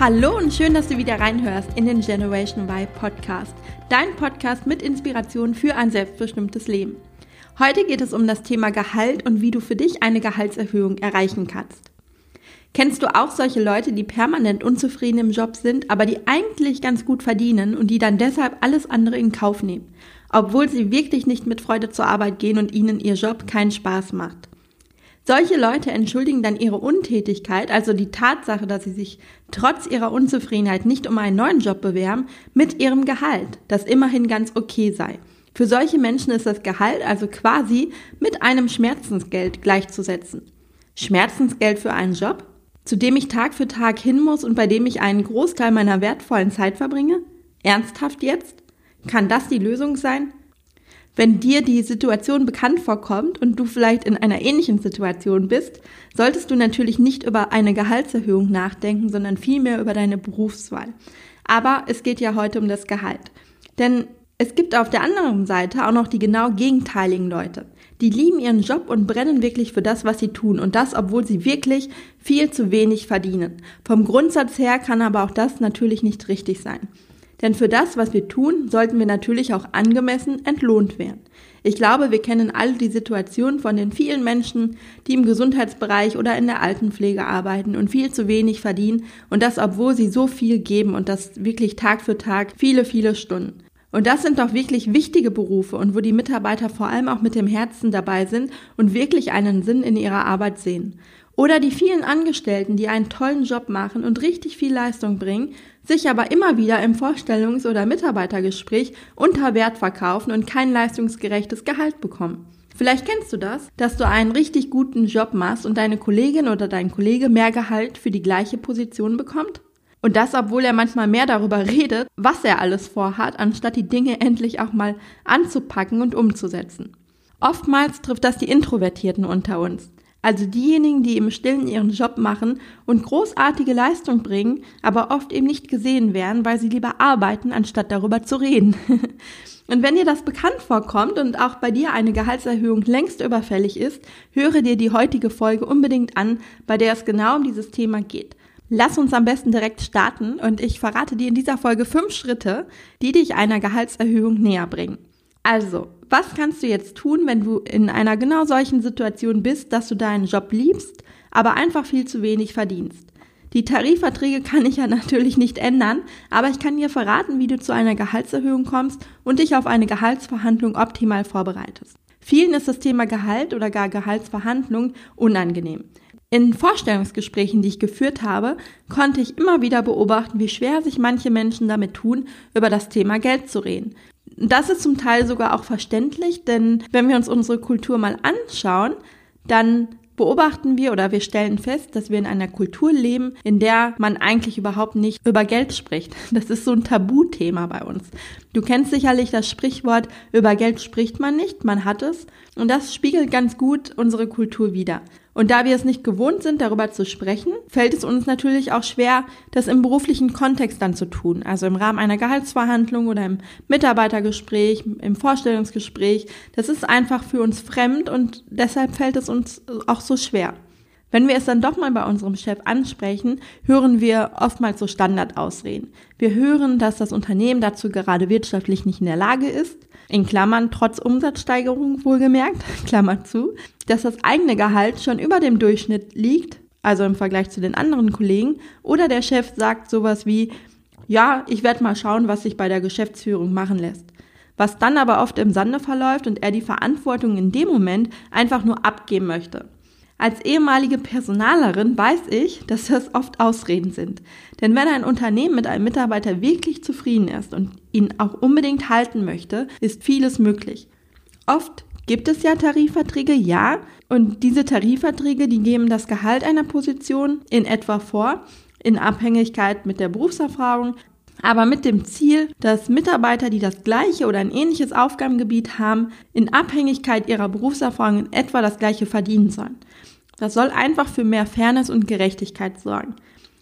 Hallo und schön, dass du wieder reinhörst in den Generation Y Podcast, dein Podcast mit Inspiration für ein selbstbestimmtes Leben. Heute geht es um das Thema Gehalt und wie du für dich eine Gehaltserhöhung erreichen kannst. Kennst du auch solche Leute, die permanent unzufrieden im Job sind, aber die eigentlich ganz gut verdienen und die dann deshalb alles andere in Kauf nehmen, obwohl sie wirklich nicht mit Freude zur Arbeit gehen und ihnen ihr Job keinen Spaß macht? Solche Leute entschuldigen dann ihre Untätigkeit, also die Tatsache, dass sie sich trotz ihrer Unzufriedenheit nicht um einen neuen Job bewerben, mit ihrem Gehalt, das immerhin ganz okay sei. Für solche Menschen ist das Gehalt also quasi mit einem Schmerzensgeld gleichzusetzen. Schmerzensgeld für einen Job, zu dem ich Tag für Tag hin muss und bei dem ich einen Großteil meiner wertvollen Zeit verbringe? Ernsthaft jetzt? Kann das die Lösung sein? Wenn dir die Situation bekannt vorkommt und du vielleicht in einer ähnlichen Situation bist, solltest du natürlich nicht über eine Gehaltserhöhung nachdenken, sondern vielmehr über deine Berufswahl. Aber es geht ja heute um das Gehalt. Denn es gibt auf der anderen Seite auch noch die genau gegenteiligen Leute. Die lieben ihren Job und brennen wirklich für das, was sie tun. Und das, obwohl sie wirklich viel zu wenig verdienen. Vom Grundsatz her kann aber auch das natürlich nicht richtig sein. Denn für das, was wir tun, sollten wir natürlich auch angemessen entlohnt werden. Ich glaube, wir kennen alle die Situation von den vielen Menschen, die im Gesundheitsbereich oder in der Altenpflege arbeiten und viel zu wenig verdienen und das, obwohl sie so viel geben und das wirklich Tag für Tag viele, viele Stunden. Und das sind doch wirklich wichtige Berufe und wo die Mitarbeiter vor allem auch mit dem Herzen dabei sind und wirklich einen Sinn in ihrer Arbeit sehen. Oder die vielen Angestellten, die einen tollen Job machen und richtig viel Leistung bringen, sich aber immer wieder im Vorstellungs- oder Mitarbeitergespräch unter Wert verkaufen und kein leistungsgerechtes Gehalt bekommen. Vielleicht kennst du das, dass du einen richtig guten Job machst und deine Kollegin oder dein Kollege mehr Gehalt für die gleiche Position bekommt? Und das, obwohl er manchmal mehr darüber redet, was er alles vorhat, anstatt die Dinge endlich auch mal anzupacken und umzusetzen. Oftmals trifft das die Introvertierten unter uns. Also diejenigen, die im Stillen ihren Job machen und großartige Leistung bringen, aber oft eben nicht gesehen werden, weil sie lieber arbeiten, anstatt darüber zu reden. und wenn dir das bekannt vorkommt und auch bei dir eine Gehaltserhöhung längst überfällig ist, höre dir die heutige Folge unbedingt an, bei der es genau um dieses Thema geht. Lass uns am besten direkt starten und ich verrate dir in dieser Folge fünf Schritte, die dich einer Gehaltserhöhung näher bringen. Also, was kannst du jetzt tun, wenn du in einer genau solchen Situation bist, dass du deinen Job liebst, aber einfach viel zu wenig verdienst? Die Tarifverträge kann ich ja natürlich nicht ändern, aber ich kann dir verraten, wie du zu einer Gehaltserhöhung kommst und dich auf eine Gehaltsverhandlung optimal vorbereitest. Vielen ist das Thema Gehalt oder gar Gehaltsverhandlung unangenehm. In Vorstellungsgesprächen, die ich geführt habe, konnte ich immer wieder beobachten, wie schwer sich manche Menschen damit tun, über das Thema Geld zu reden. Das ist zum Teil sogar auch verständlich, denn wenn wir uns unsere Kultur mal anschauen, dann beobachten wir oder wir stellen fest, dass wir in einer Kultur leben, in der man eigentlich überhaupt nicht über Geld spricht. Das ist so ein Tabuthema bei uns. Du kennst sicherlich das Sprichwort, über Geld spricht man nicht, man hat es. Und das spiegelt ganz gut unsere Kultur wider. Und da wir es nicht gewohnt sind, darüber zu sprechen, fällt es uns natürlich auch schwer, das im beruflichen Kontext dann zu tun. Also im Rahmen einer Gehaltsverhandlung oder im Mitarbeitergespräch, im Vorstellungsgespräch. Das ist einfach für uns fremd und deshalb fällt es uns auch so schwer. Wenn wir es dann doch mal bei unserem Chef ansprechen, hören wir oftmals so Standardausreden. Wir hören, dass das Unternehmen dazu gerade wirtschaftlich nicht in der Lage ist, in Klammern trotz Umsatzsteigerung wohlgemerkt, Klammer zu, dass das eigene Gehalt schon über dem Durchschnitt liegt, also im Vergleich zu den anderen Kollegen, oder der Chef sagt sowas wie, ja, ich werde mal schauen, was sich bei der Geschäftsführung machen lässt. Was dann aber oft im Sande verläuft und er die Verantwortung in dem Moment einfach nur abgeben möchte. Als ehemalige Personalerin weiß ich, dass das oft Ausreden sind. Denn wenn ein Unternehmen mit einem Mitarbeiter wirklich zufrieden ist und ihn auch unbedingt halten möchte, ist vieles möglich. Oft gibt es ja Tarifverträge, ja, und diese Tarifverträge, die geben das Gehalt einer Position in etwa vor, in Abhängigkeit mit der Berufserfahrung, aber mit dem Ziel, dass Mitarbeiter, die das gleiche oder ein ähnliches Aufgabengebiet haben, in Abhängigkeit ihrer Berufserfahrung in etwa das gleiche verdienen sollen. Das soll einfach für mehr Fairness und Gerechtigkeit sorgen.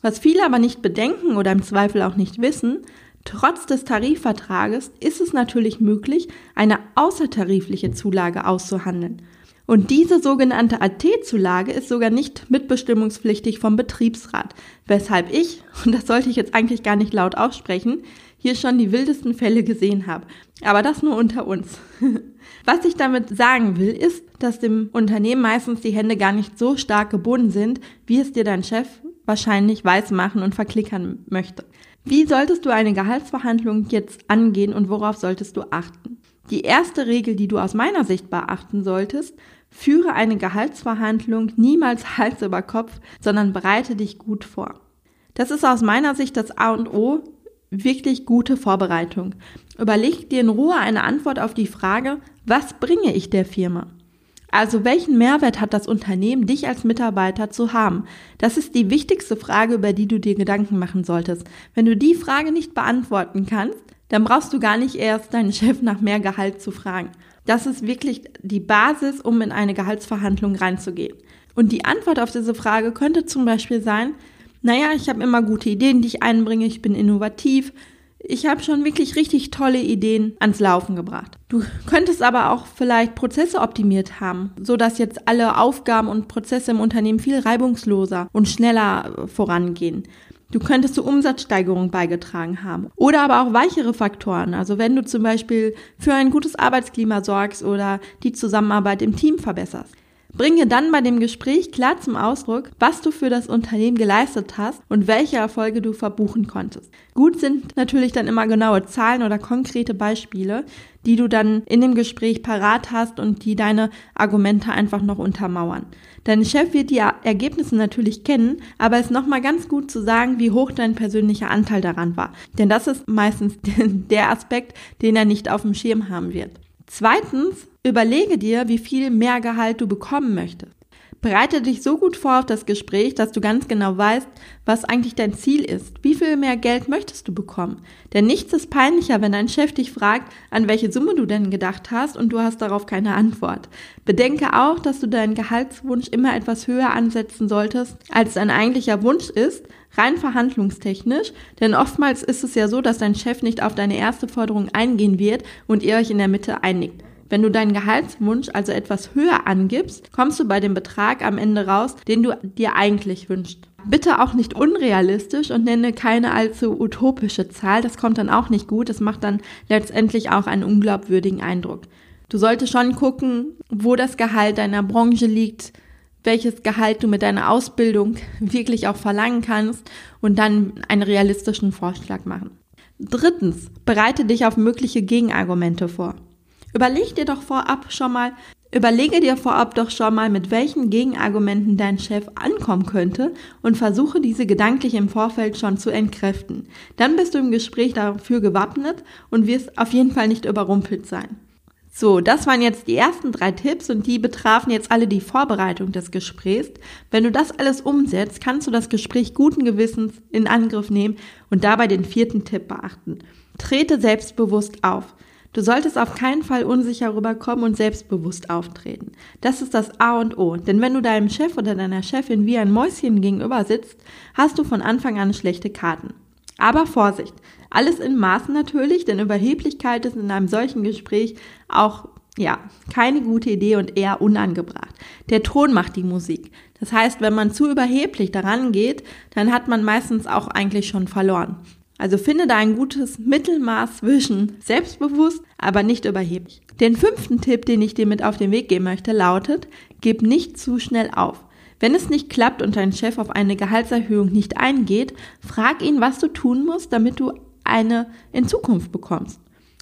Was viele aber nicht bedenken oder im Zweifel auch nicht wissen, trotz des Tarifvertrages ist es natürlich möglich, eine außertarifliche Zulage auszuhandeln. Und diese sogenannte AT-Zulage ist sogar nicht mitbestimmungspflichtig vom Betriebsrat, weshalb ich, und das sollte ich jetzt eigentlich gar nicht laut aussprechen, hier schon die wildesten Fälle gesehen habe. Aber das nur unter uns. Was ich damit sagen will, ist, dass dem Unternehmen meistens die Hände gar nicht so stark gebunden sind, wie es dir dein Chef wahrscheinlich weismachen und verklickern möchte. Wie solltest du eine Gehaltsverhandlung jetzt angehen und worauf solltest du achten? Die erste Regel, die du aus meiner Sicht beachten solltest, führe eine Gehaltsverhandlung niemals Hals über Kopf, sondern bereite dich gut vor. Das ist aus meiner Sicht das A und O wirklich gute Vorbereitung. Überleg dir in Ruhe eine Antwort auf die Frage, was bringe ich der Firma? Also welchen Mehrwert hat das Unternehmen, dich als Mitarbeiter zu haben? Das ist die wichtigste Frage, über die du dir Gedanken machen solltest. Wenn du die Frage nicht beantworten kannst, dann brauchst du gar nicht erst deinen Chef nach mehr Gehalt zu fragen. Das ist wirklich die Basis, um in eine Gehaltsverhandlung reinzugehen. Und die Antwort auf diese Frage könnte zum Beispiel sein, naja, ich habe immer gute Ideen, die ich einbringe, ich bin innovativ, ich habe schon wirklich richtig tolle Ideen ans Laufen gebracht. Du könntest aber auch vielleicht Prozesse optimiert haben, so dass jetzt alle Aufgaben und Prozesse im Unternehmen viel reibungsloser und schneller vorangehen. Du könntest zur Umsatzsteigerung beigetragen haben. Oder aber auch weichere Faktoren. Also wenn du zum Beispiel für ein gutes Arbeitsklima sorgst oder die Zusammenarbeit im Team verbesserst. Bringe dann bei dem Gespräch klar zum Ausdruck, was du für das Unternehmen geleistet hast und welche Erfolge du verbuchen konntest. Gut sind natürlich dann immer genaue Zahlen oder konkrete Beispiele, die du dann in dem Gespräch parat hast und die deine Argumente einfach noch untermauern. Dein Chef wird die Ergebnisse natürlich kennen, aber es ist nochmal ganz gut zu sagen, wie hoch dein persönlicher Anteil daran war. Denn das ist meistens der Aspekt, den er nicht auf dem Schirm haben wird. Zweitens, überlege dir, wie viel mehr Gehalt du bekommen möchtest. Bereite dich so gut vor auf das Gespräch, dass du ganz genau weißt, was eigentlich dein Ziel ist. Wie viel mehr Geld möchtest du bekommen? Denn nichts ist peinlicher, wenn dein Chef dich fragt, an welche Summe du denn gedacht hast und du hast darauf keine Antwort. Bedenke auch, dass du deinen Gehaltswunsch immer etwas höher ansetzen solltest, als dein eigentlicher Wunsch ist, rein verhandlungstechnisch, denn oftmals ist es ja so, dass dein Chef nicht auf deine erste Forderung eingehen wird und ihr euch in der Mitte einigt. Wenn du deinen Gehaltswunsch also etwas höher angibst, kommst du bei dem Betrag am Ende raus, den du dir eigentlich wünschst. Bitte auch nicht unrealistisch und nenne keine allzu utopische Zahl. Das kommt dann auch nicht gut. Das macht dann letztendlich auch einen unglaubwürdigen Eindruck. Du solltest schon gucken, wo das Gehalt deiner Branche liegt, welches Gehalt du mit deiner Ausbildung wirklich auch verlangen kannst und dann einen realistischen Vorschlag machen. Drittens, bereite dich auf mögliche Gegenargumente vor. Überleg dir doch vorab schon mal, überlege dir vorab doch schon mal, mit welchen Gegenargumenten dein Chef ankommen könnte und versuche diese gedanklich im Vorfeld schon zu entkräften. Dann bist du im Gespräch dafür gewappnet und wirst auf jeden Fall nicht überrumpelt sein. So, das waren jetzt die ersten drei Tipps und die betrafen jetzt alle die Vorbereitung des Gesprächs. Wenn du das alles umsetzt, kannst du das Gespräch guten Gewissens in Angriff nehmen und dabei den vierten Tipp beachten. Trete selbstbewusst auf. Du solltest auf keinen Fall unsicher rüberkommen und selbstbewusst auftreten. Das ist das A und O. Denn wenn du deinem Chef oder deiner Chefin wie ein Mäuschen gegenüber sitzt, hast du von Anfang an schlechte Karten. Aber Vorsicht! Alles in Maßen natürlich, denn Überheblichkeit ist in einem solchen Gespräch auch ja, keine gute Idee und eher unangebracht. Der Ton macht die Musik. Das heißt, wenn man zu überheblich daran geht, dann hat man meistens auch eigentlich schon verloren. Also finde da ein gutes Mittelmaß zwischen selbstbewusst, aber nicht überheblich. Den fünften Tipp, den ich dir mit auf den Weg geben möchte, lautet, gib nicht zu schnell auf. Wenn es nicht klappt und dein Chef auf eine Gehaltserhöhung nicht eingeht, frag ihn, was du tun musst, damit du eine in Zukunft bekommst.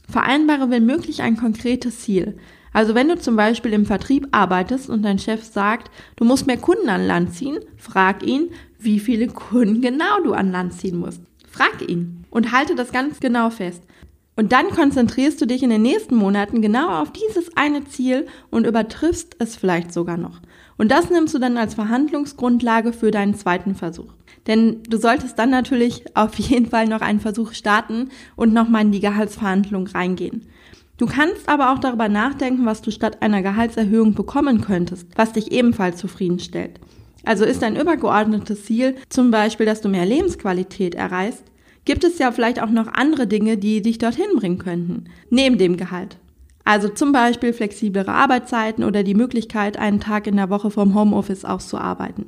Vereinbare wenn möglich ein konkretes Ziel. Also wenn du zum Beispiel im Vertrieb arbeitest und dein Chef sagt, du musst mehr Kunden an Land ziehen, frag ihn, wie viele Kunden genau du an Land ziehen musst. Frag ihn und halte das ganz genau fest. Und dann konzentrierst du dich in den nächsten Monaten genau auf dieses eine Ziel und übertriffst es vielleicht sogar noch. Und das nimmst du dann als Verhandlungsgrundlage für deinen zweiten Versuch. Denn du solltest dann natürlich auf jeden Fall noch einen Versuch starten und nochmal in die Gehaltsverhandlung reingehen. Du kannst aber auch darüber nachdenken, was du statt einer Gehaltserhöhung bekommen könntest, was dich ebenfalls zufriedenstellt. Also ist ein übergeordnetes Ziel zum Beispiel, dass du mehr Lebensqualität erreichst, gibt es ja vielleicht auch noch andere Dinge, die dich dorthin bringen könnten, neben dem Gehalt. Also zum Beispiel flexiblere Arbeitszeiten oder die Möglichkeit, einen Tag in der Woche vom Homeoffice auszuarbeiten.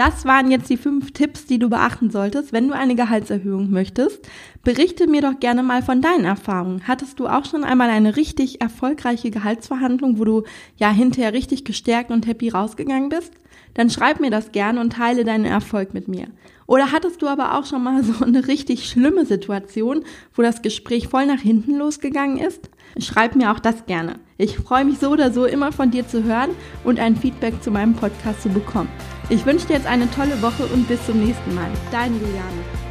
Das waren jetzt die fünf Tipps, die du beachten solltest, wenn du eine Gehaltserhöhung möchtest. Berichte mir doch gerne mal von deinen Erfahrungen. Hattest du auch schon einmal eine richtig erfolgreiche Gehaltsverhandlung, wo du ja hinterher richtig gestärkt und happy rausgegangen bist? Dann schreib mir das gerne und teile deinen Erfolg mit mir. Oder hattest du aber auch schon mal so eine richtig schlimme Situation, wo das Gespräch voll nach hinten losgegangen ist? Schreib mir auch das gerne. Ich freue mich so oder so immer von dir zu hören und ein Feedback zu meinem Podcast zu bekommen. Ich wünsche dir jetzt eine tolle Woche und bis zum nächsten Mal. Deine Juliane.